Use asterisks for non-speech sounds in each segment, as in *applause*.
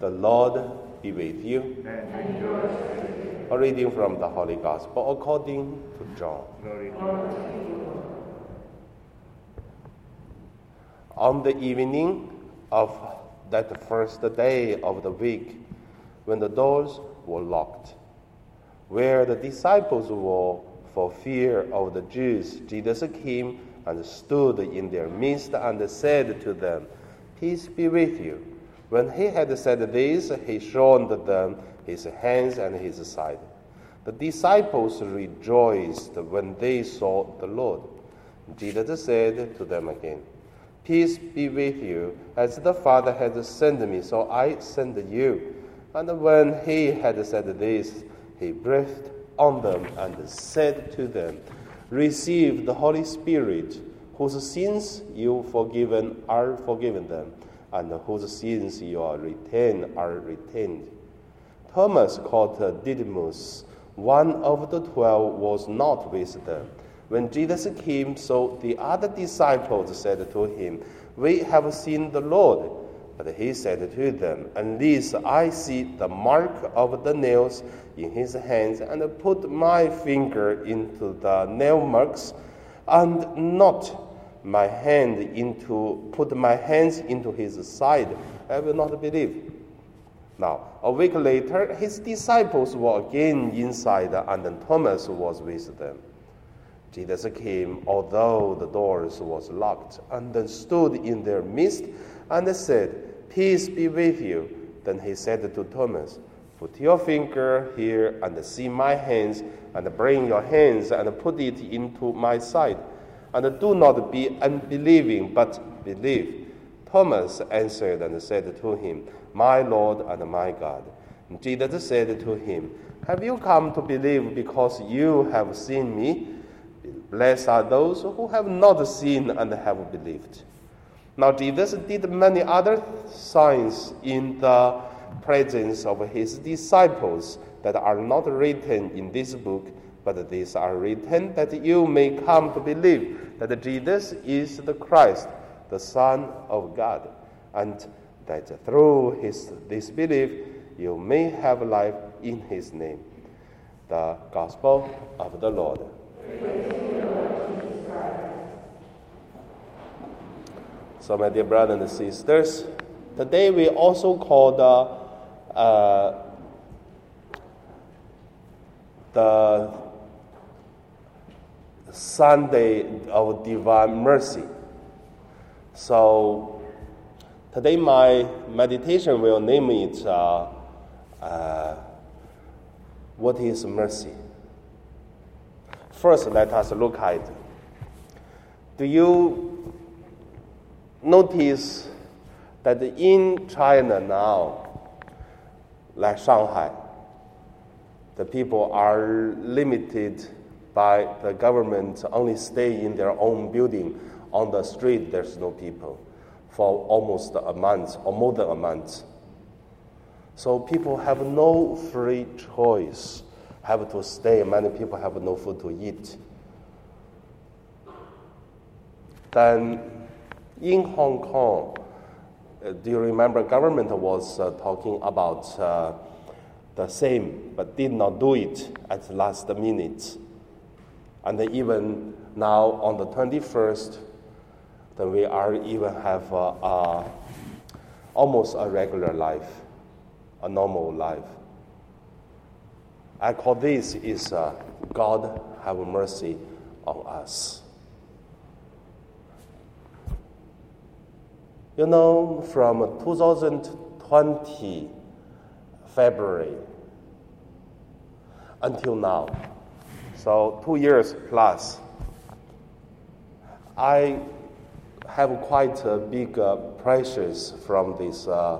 The Lord be with you. A reading from the Holy Gospel according to John. Glory On the evening of that first day of the week, when the doors were locked, where the disciples were for fear of the Jews, Jesus came and stood in their midst and said to them, Peace be with you. When he had said this, he showed them his hands and his side. The disciples rejoiced when they saw the Lord. Jesus said to them again, Peace be with you. As the Father has sent me, so I send you. And when he had said this, he breathed on them and said to them, Receive the Holy Spirit, whose sins you forgiven are forgiven them, and whose sins you are retained are retained. Thomas, called Didymus, one of the twelve, was not with them. When Jesus came, so the other disciples said to him, We have seen the Lord. But he said to them, Unless I see the mark of the nails in his hands, and put my finger into the nail marks, and not my hand into put my hands into his side, I will not believe. Now, a week later, his disciples were again inside, and Thomas was with them. Jesus came, although the doors was locked, and then stood in their midst and said, Peace be with you. Then he said to Thomas, Put your finger here and see my hands, and bring your hands and put it into my side. And do not be unbelieving, but believe. Thomas answered and said to him, My Lord and my God. Jesus said to him, Have you come to believe because you have seen me? Blessed are those who have not seen and have believed. Now, Jesus did many other signs in the presence of his disciples that are not written in this book, but these are written that you may come to believe that Jesus is the Christ, the Son of God, and that through his, this belief you may have life in his name. The Gospel of the Lord. So, my dear brothers and sisters, today we also call the, uh, the Sunday of Divine Mercy. So, today my meditation will name it uh, uh, What is Mercy? First, let us look at it. do you notice that in China now, like Shanghai, the people are limited by the government only stay in their own building. On the street, there's no people for almost a month or more than a month. So people have no free choice, have to stay. Many people have no food to eat. Then in Hong Kong, uh, do you remember government was uh, talking about uh, the same, but did not do it at the last minute. And even now on the 21st, then we are even have almost a regular life, a normal life. I call this is uh, God have mercy on us. You know, from 2020 February until now, so two years plus, I have quite a big uh, pressures from this uh,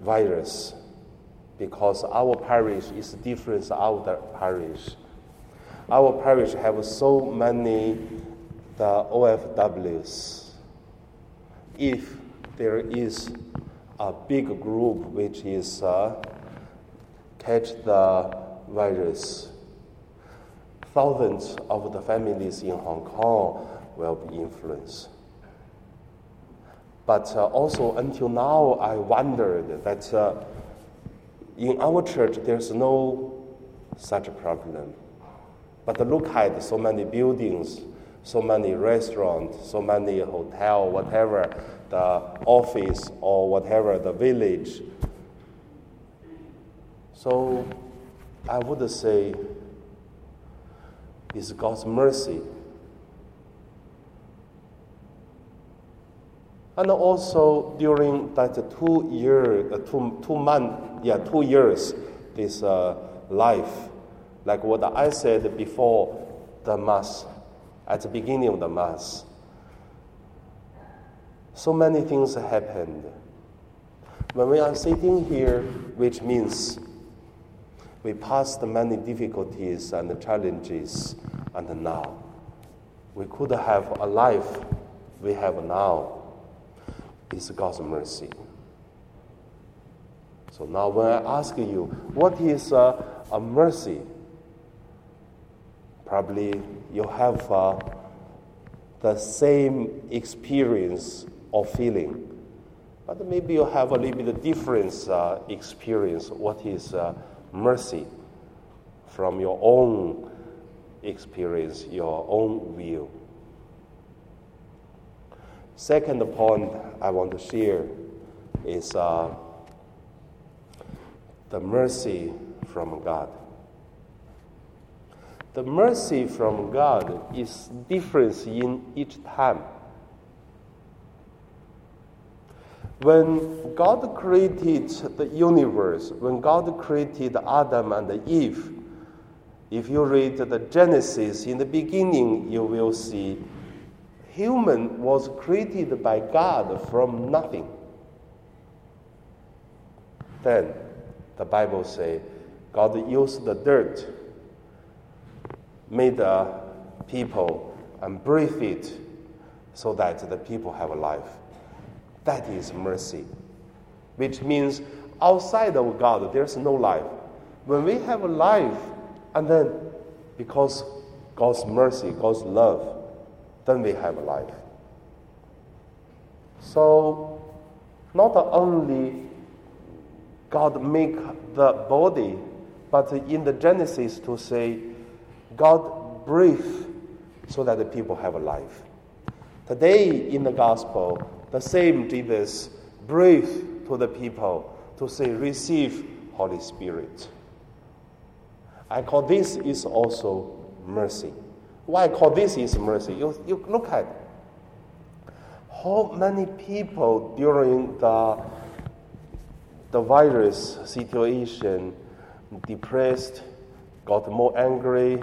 virus because our parish is different other parish. Our parish have so many the OFWs if there is a big group which is uh, catch the virus, thousands of the families in Hong Kong will be influenced. But uh, also, until now, I wondered that uh, in our church there's no such problem. But look at so many buildings, so many restaurants, so many hotel, whatever the office or whatever the village. So I would say it's God's mercy. And also during that two year, uh, two, two month, yeah, two years, this uh, life, like what I said before the mass, at the beginning of the mass. So many things happened. When we are sitting here, which means we passed many difficulties and challenges, and now we could have a life we have now. It's God's mercy. So now, when I ask you, what is a, a mercy? Probably you have uh, the same experience or feeling, but maybe you have a little bit different uh, experience. What is uh, mercy from your own experience, your own view? Second point I want to share is uh, the mercy from God. The mercy from God is different in each time. When God created the universe, when God created Adam and Eve, if you read the Genesis, in the beginning you will see human was created by God from nothing. Then the Bible say God used the dirt, made the people and breathed it so that the people have a life. That is mercy, which means outside of God there's no life. When we have a life, and then because God's mercy, God's love, then we have a life. So, not only God make the body, but in the Genesis to say, God breathe so that the people have a life. Today in the gospel, the same Jesus breathe to the people to say, receive Holy Spirit. I call this is also mercy. Why I call this is mercy? You, you look at how many people during the, the virus situation depressed, got more angry,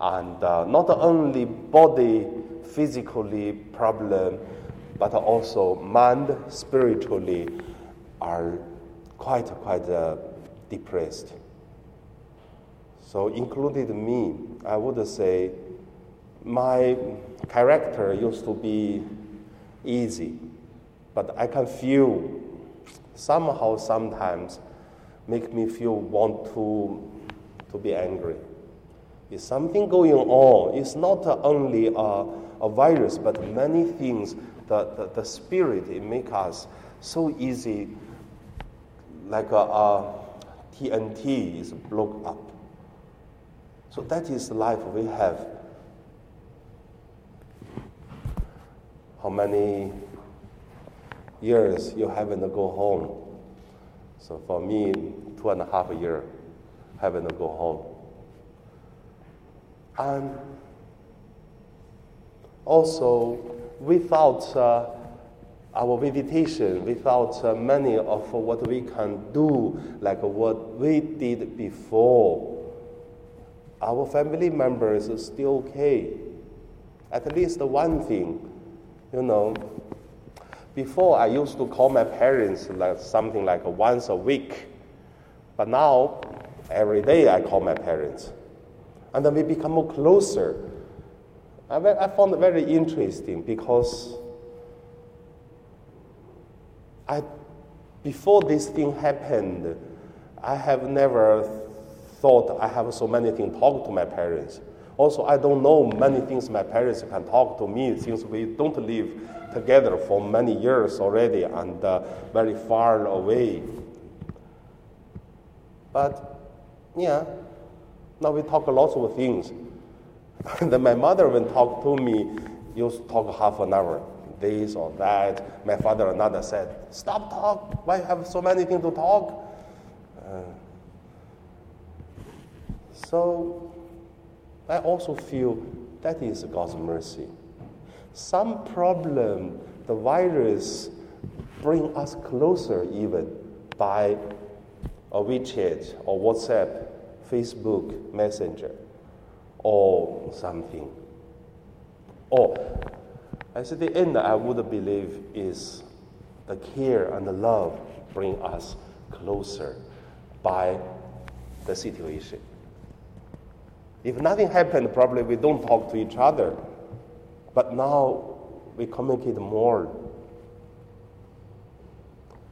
and uh, not only body physically problem, but also mind spiritually are quite quite uh, depressed. So included me, I would say my character used to be easy, but I can feel somehow sometimes make me feel want to to be angry. Is something going on. It's not only a, a virus, but many things. The, the, the spirit it make us so easy, like a, a TNT is blown up. So that is the life we have how many years you haven't go home. So for me, two and a half year, haven't go home. And also, without uh, our meditation, without uh, many of what we can do, like what we did before, our family members are still okay. At least one thing you know, before I used to call my parents like something like once a week, but now every day I call my parents, and then we become closer. I, I found it very interesting because I, before this thing happened, I have never thought I have so many things to talk to my parents. Also, I don't know many things my parents can talk to me since we don't live together for many years already and uh, very far away. But yeah, now we talk a lots of things. *laughs* Then my mother, when talk to me, used to talk half an hour, this or that. My father another said, "Stop talk. Why have so many things to talk?" Uh, so I also feel that is God's mercy. Some problem, the virus bring us closer even by a WeChat or WhatsApp, Facebook Messenger, or something. Or at the end, I would believe is the care and the love bring us closer by the situation. If nothing happened, probably we don't talk to each other. But now we communicate more.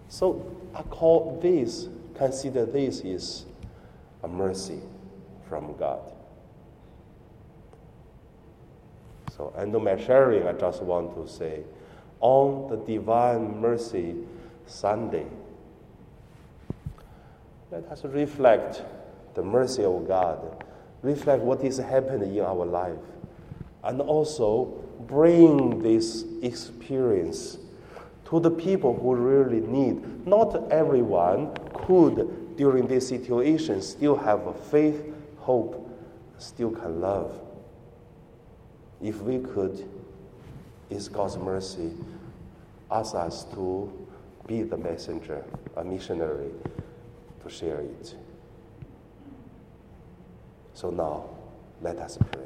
So I call this, consider this is a mercy from God. So, and my sharing, I just want to say, on the Divine Mercy Sunday, let us reflect the mercy of God, reflect what is happening in our life, and also bring this experience to the people who really need. Not everyone could, during this situation, still have a faith, hope, still can love. If we could, it's God's mercy, ask us to be the messenger, a missionary, to share it. So now, let us pray.